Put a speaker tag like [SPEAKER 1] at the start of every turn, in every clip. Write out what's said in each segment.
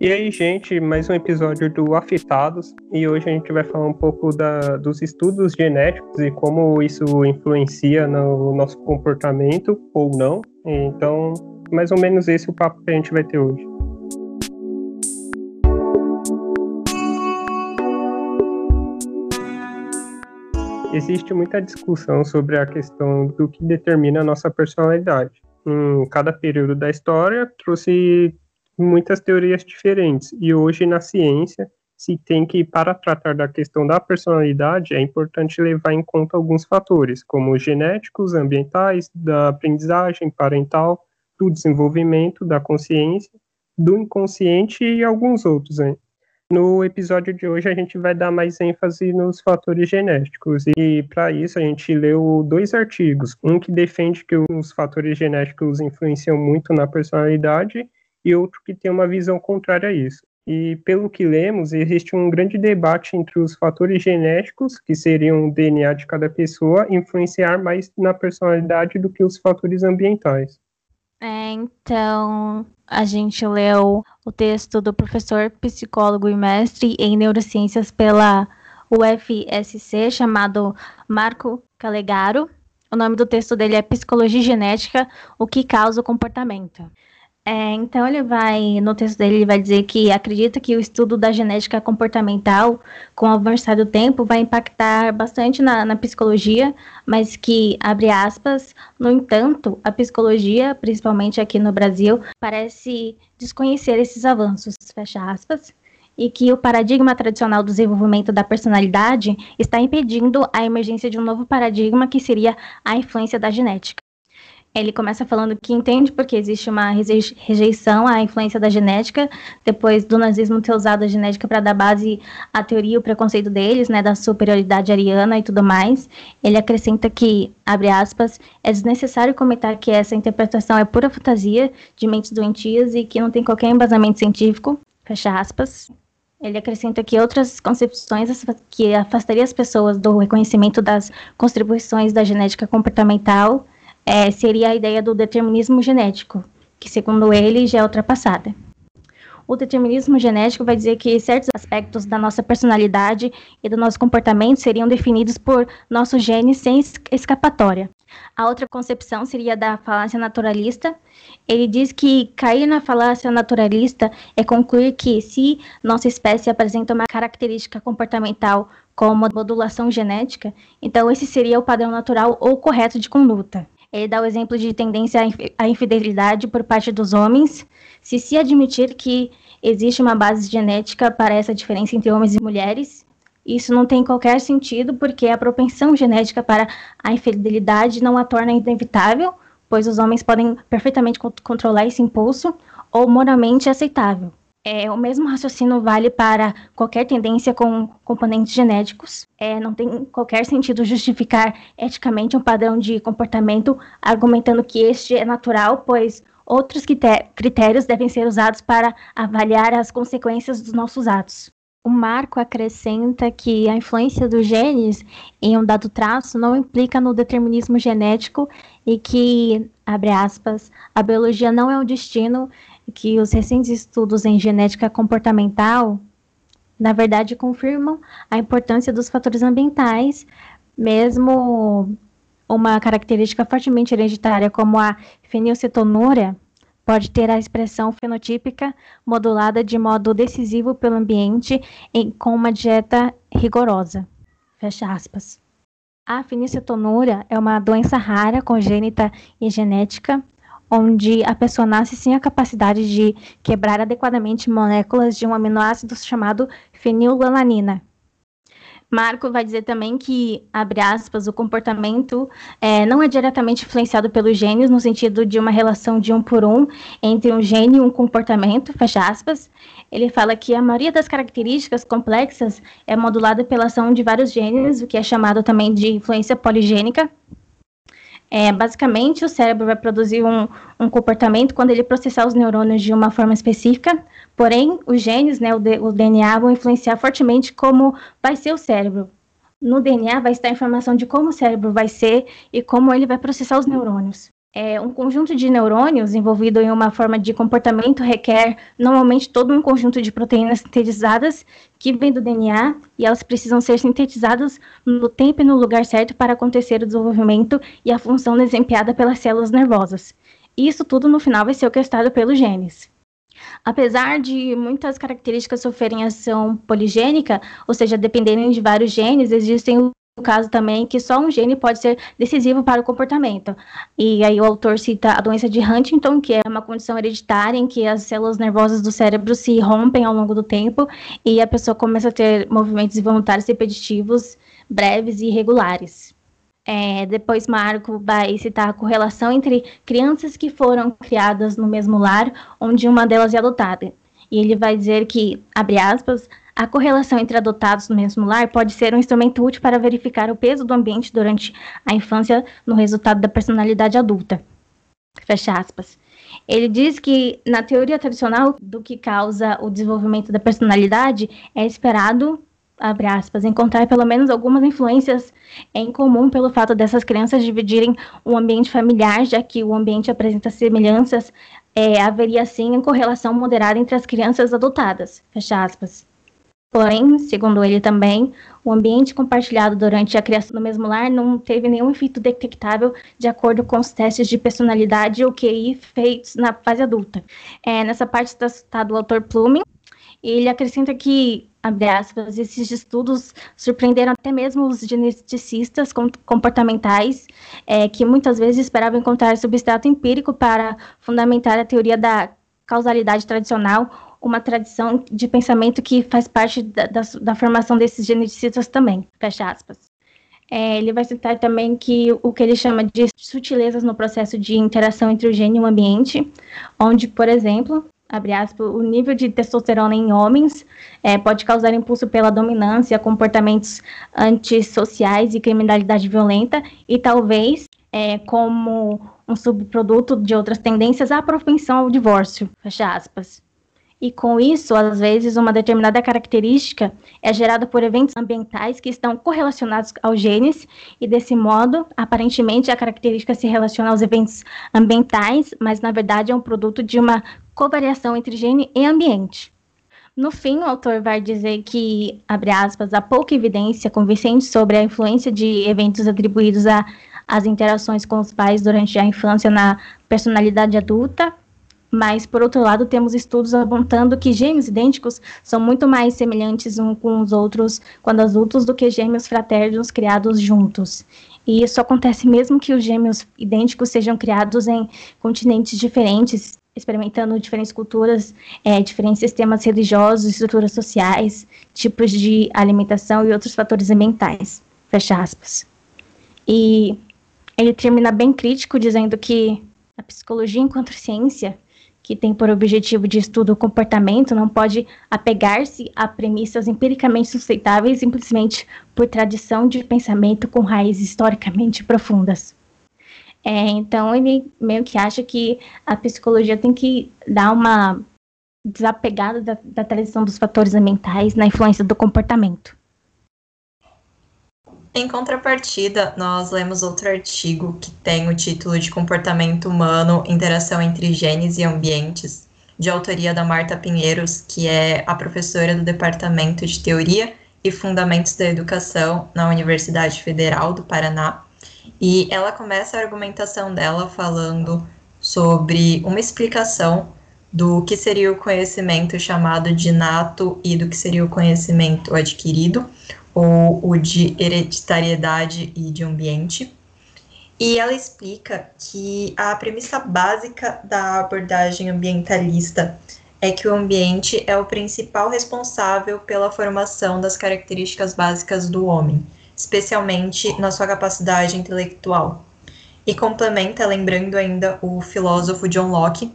[SPEAKER 1] E aí, gente, mais um episódio do Afetados. E hoje a gente vai falar um pouco da, dos estudos genéticos e como isso influencia no nosso comportamento ou não. Então, mais ou menos esse é o papo que a gente vai ter hoje. Existe muita discussão sobre a questão do que determina a nossa personalidade. Em cada período da história, trouxe muitas teorias diferentes. E hoje, na ciência, se tem que, para tratar da questão da personalidade, é importante levar em conta alguns fatores, como genéticos, ambientais, da aprendizagem parental, do desenvolvimento, da consciência, do inconsciente e alguns outros. Hein? No episódio de hoje, a gente vai dar mais ênfase nos fatores genéticos, e para isso a gente leu dois artigos: um que defende que os fatores genéticos influenciam muito na personalidade e outro que tem uma visão contrária a isso. E pelo que lemos, existe um grande debate entre os fatores genéticos, que seriam o DNA de cada pessoa, influenciar mais na personalidade do que os fatores ambientais.
[SPEAKER 2] É, então, a gente leu o texto do professor, psicólogo e mestre em neurociências pela UFSC, chamado Marco Calegaro. O nome do texto dele é Psicologia Genética: O que causa o comportamento. É, então ele vai, no texto dele, ele vai dizer que acredita que o estudo da genética comportamental, com o avançar do tempo, vai impactar bastante na, na psicologia, mas que, abre aspas, no entanto, a psicologia, principalmente aqui no Brasil, parece desconhecer esses avanços, fecha aspas, e que o paradigma tradicional do desenvolvimento da personalidade está impedindo a emergência de um novo paradigma que seria a influência da genética. Ele começa falando que entende porque existe uma rejeição à influência da genética, depois do nazismo ter usado a genética para dar base à teoria e o preconceito deles, né, da superioridade ariana e tudo mais. Ele acrescenta que, abre aspas, é desnecessário comentar que essa interpretação é pura fantasia de mentes doentias e que não tem qualquer embasamento científico, fecha aspas. Ele acrescenta que outras concepções que afastaria as pessoas do reconhecimento das contribuições da genética comportamental é, seria a ideia do determinismo genético, que, segundo ele, já é ultrapassada. O determinismo genético vai dizer que certos aspectos da nossa personalidade e do nosso comportamento seriam definidos por nossos genes sem escapatória. A outra concepção seria da falácia naturalista. Ele diz que cair na falácia naturalista é concluir que, se nossa espécie apresenta uma característica comportamental como modulação genética, então esse seria o padrão natural ou correto de conduta. Ele dá o exemplo de tendência à infidelidade por parte dos homens, se se admitir que existe uma base genética para essa diferença entre homens e mulheres. Isso não tem qualquer sentido, porque a propensão genética para a infidelidade não a torna inevitável, pois os homens podem perfeitamente controlar esse impulso, ou moralmente aceitável. É, o mesmo raciocínio vale para qualquer tendência com componentes genéticos. É, não tem qualquer sentido justificar eticamente um padrão de comportamento argumentando que este é natural, pois outros critérios devem ser usados para avaliar as consequências dos nossos atos. O Marco acrescenta que a influência dos genes em um dado traço não implica no determinismo genético e que, abre aspas, a biologia não é um destino que os recentes estudos em genética comportamental, na verdade, confirmam a importância dos fatores ambientais, mesmo uma característica fortemente hereditária como a fenilcetonúria pode ter a expressão fenotípica modulada de modo decisivo pelo ambiente em, com uma dieta rigorosa. Fecha aspas. A fenilcetonúria é uma doença rara, congênita e genética, onde a pessoa nasce sem a capacidade de quebrar adequadamente moléculas de um aminoácido chamado fenilalanina. Marco vai dizer também que, abre aspas, o comportamento é, não é diretamente influenciado pelos genes, no sentido de uma relação de um por um entre um gene e um comportamento, fecha aspas. Ele fala que a maioria das características complexas é modulada pela ação de vários genes, o que é chamado também de influência poligênica, é, basicamente, o cérebro vai produzir um, um, comportamento quando ele processar os neurônios de uma forma específica, porém, os genes, né, o, o DNA, vão influenciar fortemente como vai ser o cérebro. No DNA vai estar a informação de como o cérebro vai ser e como ele vai processar os neurônios. É, um conjunto de neurônios envolvido em uma forma de comportamento requer normalmente todo um conjunto de proteínas sintetizadas que vem do DNA e elas precisam ser sintetizadas no tempo e no lugar certo para acontecer o desenvolvimento e a função desempenhada pelas células nervosas. Isso tudo no final vai ser orquestrado pelos genes. Apesar de muitas características sofrerem ação poligênica, ou seja, dependerem de vários genes, existem caso também que só um gene pode ser decisivo para o comportamento. E aí o autor cita a doença de Huntington, que é uma condição hereditária em que as células nervosas do cérebro se rompem ao longo do tempo e a pessoa começa a ter movimentos involuntários repetitivos, breves e irregulares. É, depois Marco vai citar a correlação entre crianças que foram criadas no mesmo lar, onde uma delas é adotada. E ele vai dizer que, abre aspas, a correlação entre adotados no mesmo lar pode ser um instrumento útil para verificar o peso do ambiente durante a infância no resultado da personalidade adulta. Fecha aspas. Ele diz que, na teoria tradicional do que causa o desenvolvimento da personalidade, é esperado, abre aspas, encontrar pelo menos algumas influências em comum pelo fato dessas crianças dividirem um ambiente familiar, já que o ambiente apresenta semelhanças, é, haveria sim uma correlação moderada entre as crianças adotadas, fecha aspas. Porém, segundo ele também, o ambiente compartilhado durante a criação do mesmo lar não teve nenhum efeito detectável de acordo com os testes de personalidade ou QI feitos na fase adulta. É, nessa parte está citado o autor Plume, ele acrescenta que, abre aspas, esses estudos surpreenderam até mesmo os geneticistas comportamentais, é, que muitas vezes esperavam encontrar substrato empírico para fundamentar a teoria da causalidade tradicional uma tradição de pensamento que faz parte da, da, da formação desses geneticistas também, fecha aspas. É, ele vai citar também que o que ele chama de sutilezas no processo de interação entre o gene e o ambiente, onde, por exemplo, abre aspas, o nível de testosterona em homens é, pode causar impulso pela dominância, comportamentos antissociais e criminalidade violenta, e talvez, é, como um subproduto de outras tendências, a propensão ao divórcio, fecha aspas. E com isso, às vezes, uma determinada característica é gerada por eventos ambientais que estão correlacionados aos genes, e desse modo, aparentemente, a característica se relaciona aos eventos ambientais, mas na verdade é um produto de uma covariação entre gene e ambiente. No fim, o autor vai dizer que, abre aspas, há pouca evidência convincente sobre a influência de eventos atribuídos às interações com os pais durante a infância na personalidade adulta, mas, por outro lado, temos estudos apontando que gêmeos idênticos são muito mais semelhantes uns com os outros quando adultos do que gêmeos fraternos criados juntos. E isso acontece mesmo que os gêmeos idênticos sejam criados em continentes diferentes, experimentando diferentes culturas, é, diferentes sistemas religiosos, estruturas sociais, tipos de alimentação e outros fatores ambientais. Fecha aspas. E ele termina bem crítico, dizendo que a psicologia enquanto ciência que tem por objetivo de estudo o comportamento não pode apegar-se a premissas empiricamente sustentáveis simplesmente por tradição de pensamento com raízes historicamente profundas. É, então, ele meio que acha que a psicologia tem que dar uma desapegada da, da tradição dos fatores ambientais na influência do comportamento.
[SPEAKER 3] Em contrapartida, nós lemos outro artigo que tem o título de Comportamento Humano, Interação entre Genes e Ambientes, de autoria da Marta Pinheiros, que é a professora do Departamento de Teoria e Fundamentos da Educação na Universidade Federal do Paraná. E ela começa a argumentação dela falando sobre uma explicação do que seria o conhecimento chamado de nato e do que seria o conhecimento adquirido, ou o de hereditariedade e de ambiente. E ela explica que a premissa básica da abordagem ambientalista é que o ambiente é o principal responsável pela formação das características básicas do homem, especialmente na sua capacidade intelectual. E complementa lembrando ainda o filósofo John Locke,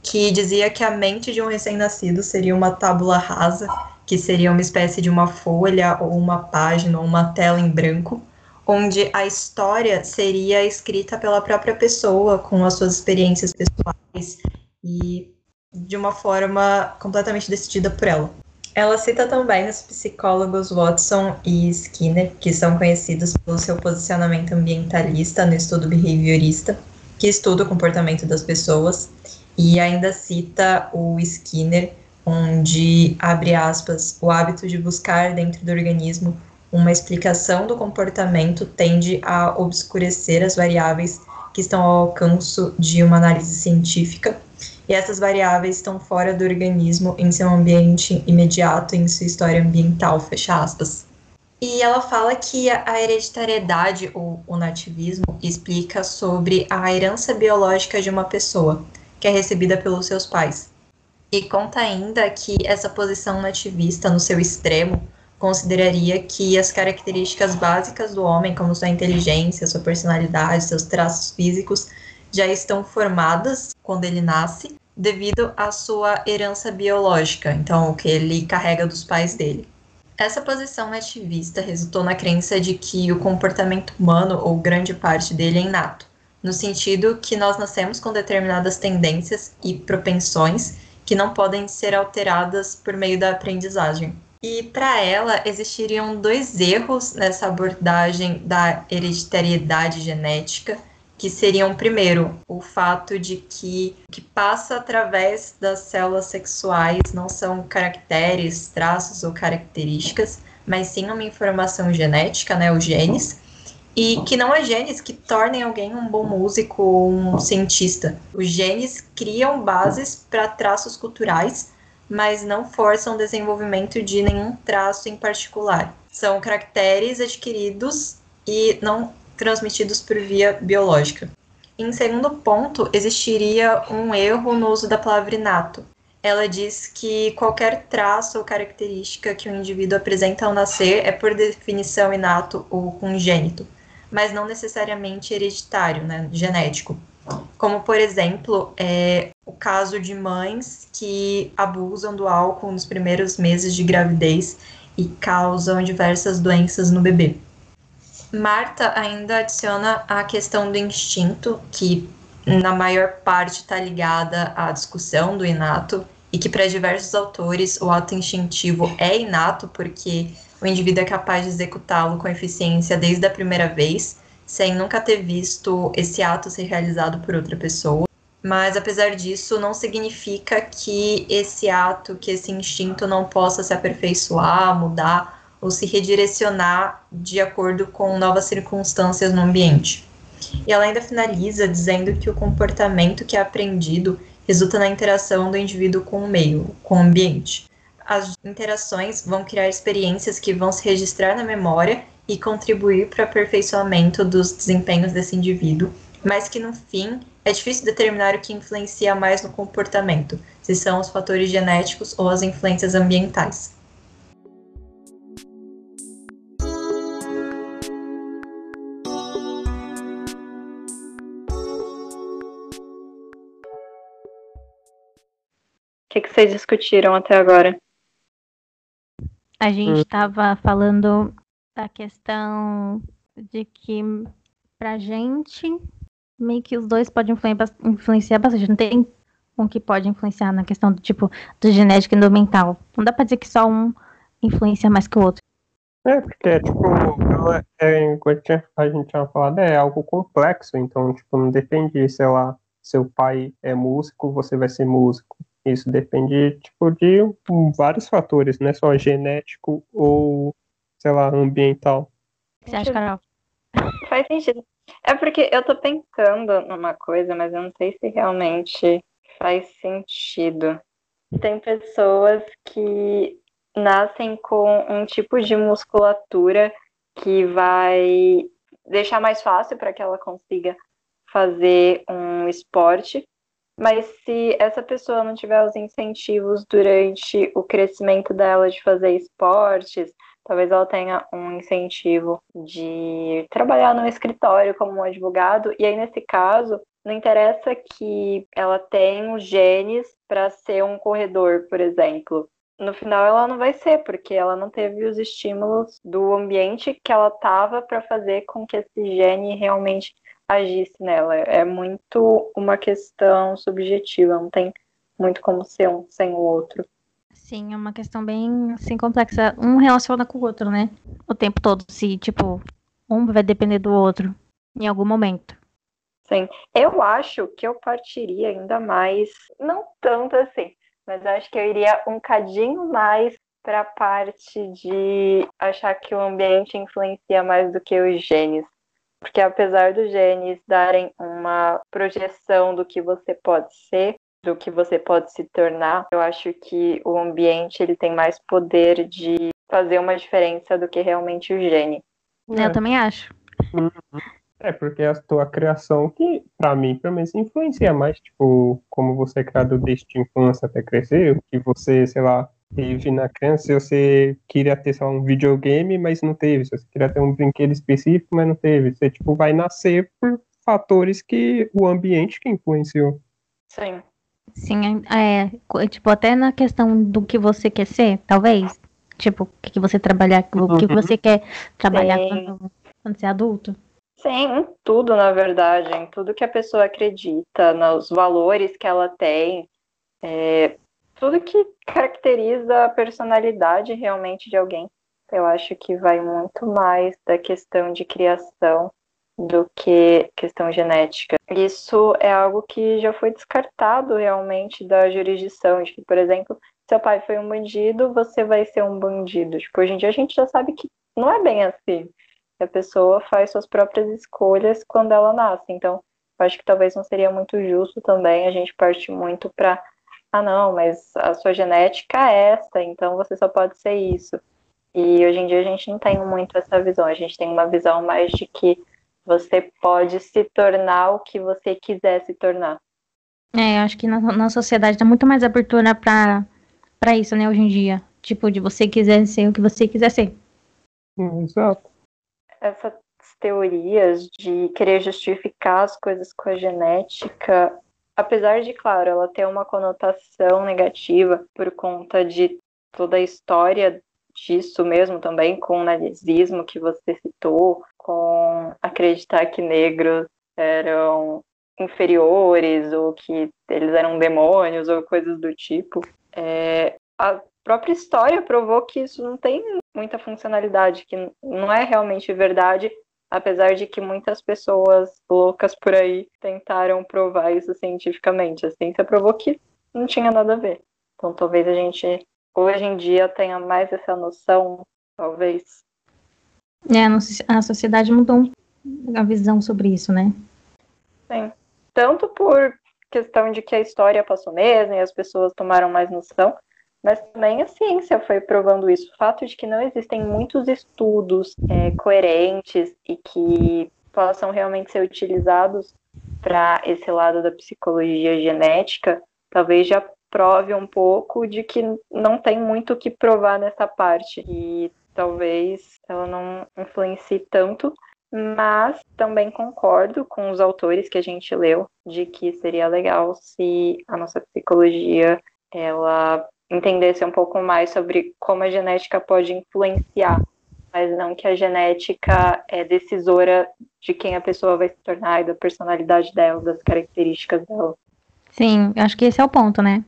[SPEAKER 3] que dizia que a mente de um recém-nascido seria uma tábula rasa que seria uma espécie de uma folha ou uma página ou uma tela em branco, onde a história seria escrita pela própria pessoa, com as suas experiências pessoais e de uma forma completamente decidida por ela. Ela cita também os psicólogos Watson e Skinner, que são conhecidos pelo seu posicionamento ambientalista no estudo behaviorista, que estuda o comportamento das pessoas, e ainda cita o Skinner, onde, abre aspas, o hábito de buscar dentro do organismo uma explicação do comportamento tende a obscurecer as variáveis que estão ao alcance de uma análise científica, e essas variáveis estão fora do organismo em seu ambiente imediato, em sua história ambiental, fecha aspas. E ela fala que a hereditariedade, ou o nativismo, explica sobre a herança biológica de uma pessoa, que é recebida pelos seus pais. E conta ainda que essa posição nativista, no seu extremo, consideraria que as características básicas do homem, como sua inteligência, sua personalidade, seus traços físicos, já estão formadas quando ele nasce, devido à sua herança biológica, então o que ele carrega dos pais dele. Essa posição nativista resultou na crença de que o comportamento humano, ou grande parte dele, é inato, no sentido que nós nascemos com determinadas tendências e propensões que não podem ser alteradas por meio da aprendizagem. E para ela existiriam dois erros nessa abordagem da hereditariedade genética, que seriam primeiro o fato de que o que passa através das células sexuais não são caracteres, traços ou características, mas sim uma informação genética, né, os genes, e que não é genes que tornem alguém um bom músico ou um cientista. Os genes criam bases para traços culturais mas não forçam o desenvolvimento de nenhum traço em particular. São caracteres adquiridos e não transmitidos por via biológica. Em segundo ponto, existiria um erro no uso da palavra inato. Ela diz que qualquer traço ou característica que o indivíduo apresenta ao nascer é, por definição, inato ou congênito, mas não necessariamente hereditário, né, genético. Como, por exemplo, é, o caso de mães que abusam do álcool nos primeiros meses de gravidez e causam diversas doenças no bebê. Marta ainda adiciona a questão do instinto, que na maior parte está ligada à discussão do inato, e que para diversos autores o ato instintivo é inato porque o indivíduo é capaz de executá-lo com eficiência desde a primeira vez, sem nunca ter visto esse ato ser realizado por outra pessoa. Mas apesar disso, não significa que esse ato, que esse instinto não possa se aperfeiçoar, mudar ou se redirecionar de acordo com novas circunstâncias no ambiente. E ela ainda finaliza dizendo que o comportamento que é aprendido resulta na interação do indivíduo com o meio, com o ambiente. As interações vão criar experiências que vão se registrar na memória e contribuir para o aperfeiçoamento dos desempenhos desse indivíduo, mas que no fim é difícil determinar o que influencia mais no comportamento, se são os fatores genéticos ou as influências ambientais.
[SPEAKER 4] O que, que vocês discutiram até agora?
[SPEAKER 2] A gente estava hum. falando a questão de que pra gente meio que os dois podem influenciar bastante. Não tem um que pode influenciar na questão do tipo do genético e do mental. Não dá pra dizer que só um influencia mais que o outro.
[SPEAKER 1] É, porque, tipo, é, enquanto a gente tinha falado, é algo complexo, então, tipo, não depende, sei lá, seu pai é músico, você vai ser músico. Isso depende, tipo, de vários fatores, não é só genético ou sei lá, ambiental.
[SPEAKER 2] Você acha, Carol?
[SPEAKER 4] Faz sentido. É porque eu tô pensando numa coisa, mas eu não sei se realmente faz sentido. Tem pessoas que nascem com um tipo de musculatura que vai deixar mais fácil para que ela consiga fazer um esporte, mas se essa pessoa não tiver os incentivos durante o crescimento dela de fazer esportes, talvez ela tenha um incentivo de trabalhar no escritório como um advogado, e aí nesse caso, não interessa que ela tenha os genes para ser um corredor, por exemplo. No final ela não vai ser, porque ela não teve os estímulos do ambiente que ela tava para fazer com que esse gene realmente agisse nela. É muito uma questão subjetiva, não tem muito como ser um sem o outro.
[SPEAKER 2] Sim, é uma questão bem assim, complexa. Um relaciona com o outro, né? O tempo todo. Se, tipo, um vai depender do outro em algum momento.
[SPEAKER 4] Sim, eu acho que eu partiria ainda mais, não tanto assim, mas acho que eu iria um cadinho mais para a parte de achar que o ambiente influencia mais do que os genes. Porque apesar dos genes darem uma projeção do que você pode ser, do que você pode se tornar, eu acho que o ambiente ele tem mais poder de fazer uma diferença do que realmente o gene.
[SPEAKER 2] Eu também acho.
[SPEAKER 1] É, porque a tua criação, que para mim, pelo menos, influencia mais, tipo, como você é criado desde a infância até crescer, o que você, sei lá, teve na criança, se você queria ter, só um videogame, mas não teve, se você queria ter um brinquedo específico, mas não teve, você, tipo, vai nascer por fatores que o ambiente que influenciou.
[SPEAKER 4] Sim.
[SPEAKER 2] Sim, é, tipo, até na questão do que você quer ser, talvez. Tipo, o que, que você trabalhar, o que, que você quer trabalhar quando, quando você é adulto.
[SPEAKER 4] Sim, em tudo, na verdade, em tudo que a pessoa acredita, nos valores que ela tem, é, tudo que caracteriza a personalidade realmente de alguém. Eu acho que vai muito mais da questão de criação do que questão genética. Isso é algo que já foi descartado realmente da jurisdição, de que, por exemplo, seu pai foi um bandido, você vai ser um bandido. Tipo, hoje em dia a gente já sabe que não é bem assim. A pessoa faz suas próprias escolhas quando ela nasce. Então, acho que talvez não seria muito justo também a gente partir muito para ah, não, mas a sua genética é essa, então você só pode ser isso. E hoje em dia a gente não tem muito essa visão, a gente tem uma visão mais de que você pode se tornar o que você quiser se tornar.
[SPEAKER 2] É, eu acho que na, na sociedade tem muito mais abertura para para isso, né, hoje em dia. Tipo, de você quiser ser o que você quiser ser.
[SPEAKER 1] Exato.
[SPEAKER 4] Essas teorias de querer justificar as coisas com a genética apesar de, claro, ela ter uma conotação negativa por conta de toda a história disso mesmo também, com o nazismo que você citou, com acreditar que negros eram inferiores ou que eles eram demônios ou coisas do tipo. É, a própria história provou que isso não tem muita funcionalidade, que não é realmente verdade apesar de que muitas pessoas loucas por aí tentaram provar isso cientificamente. A ciência provou que não tinha nada a ver. Então talvez a gente hoje em dia tenha mais essa noção, talvez.
[SPEAKER 2] É, a sociedade mudou a visão sobre isso, né?
[SPEAKER 4] Sim. Tanto por questão de que a história passou mesmo e as pessoas tomaram mais noção, mas também a ciência foi provando isso. O fato de que não existem muitos estudos é, coerentes e que possam realmente ser utilizados para esse lado da psicologia genética, talvez já prove um pouco de que não tem muito o que provar nessa parte. E talvez ela não influencie tanto, mas também concordo com os autores que a gente leu de que seria legal se a nossa psicologia ela entendesse um pouco mais sobre como a genética pode influenciar, mas não que a genética é decisora de quem a pessoa vai se tornar e da personalidade dela, das características dela.
[SPEAKER 2] Sim, acho que esse é o ponto, né?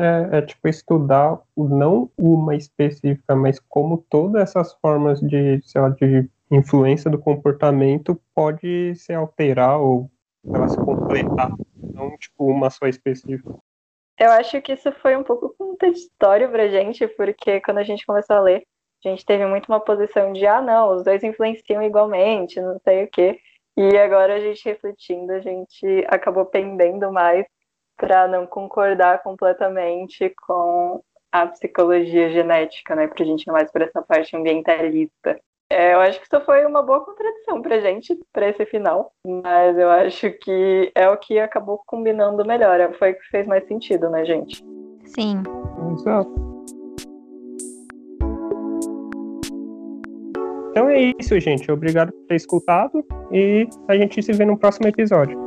[SPEAKER 1] É, é, tipo estudar não uma específica, mas como todas essas formas de, sei lá, de influência do comportamento pode se alterar ou ela se completar, não tipo uma só específica.
[SPEAKER 4] Eu acho que isso foi um pouco contraditório pra gente, porque quando a gente começou a ler, a gente teve muito uma posição de, ah, não, os dois influenciam igualmente, não sei o quê. E agora a gente refletindo, a gente acabou pendendo mais para não concordar completamente com a psicologia genética, né? Pra gente ir mais para essa parte ambientalista. É, eu acho que isso foi uma boa contradição pra gente, pra esse final. Mas eu acho que é o que acabou combinando melhor. É, foi o que fez mais sentido, né, gente?
[SPEAKER 2] Sim.
[SPEAKER 1] Exato. Então é isso, gente. Obrigado por ter escutado e a gente se vê no próximo episódio.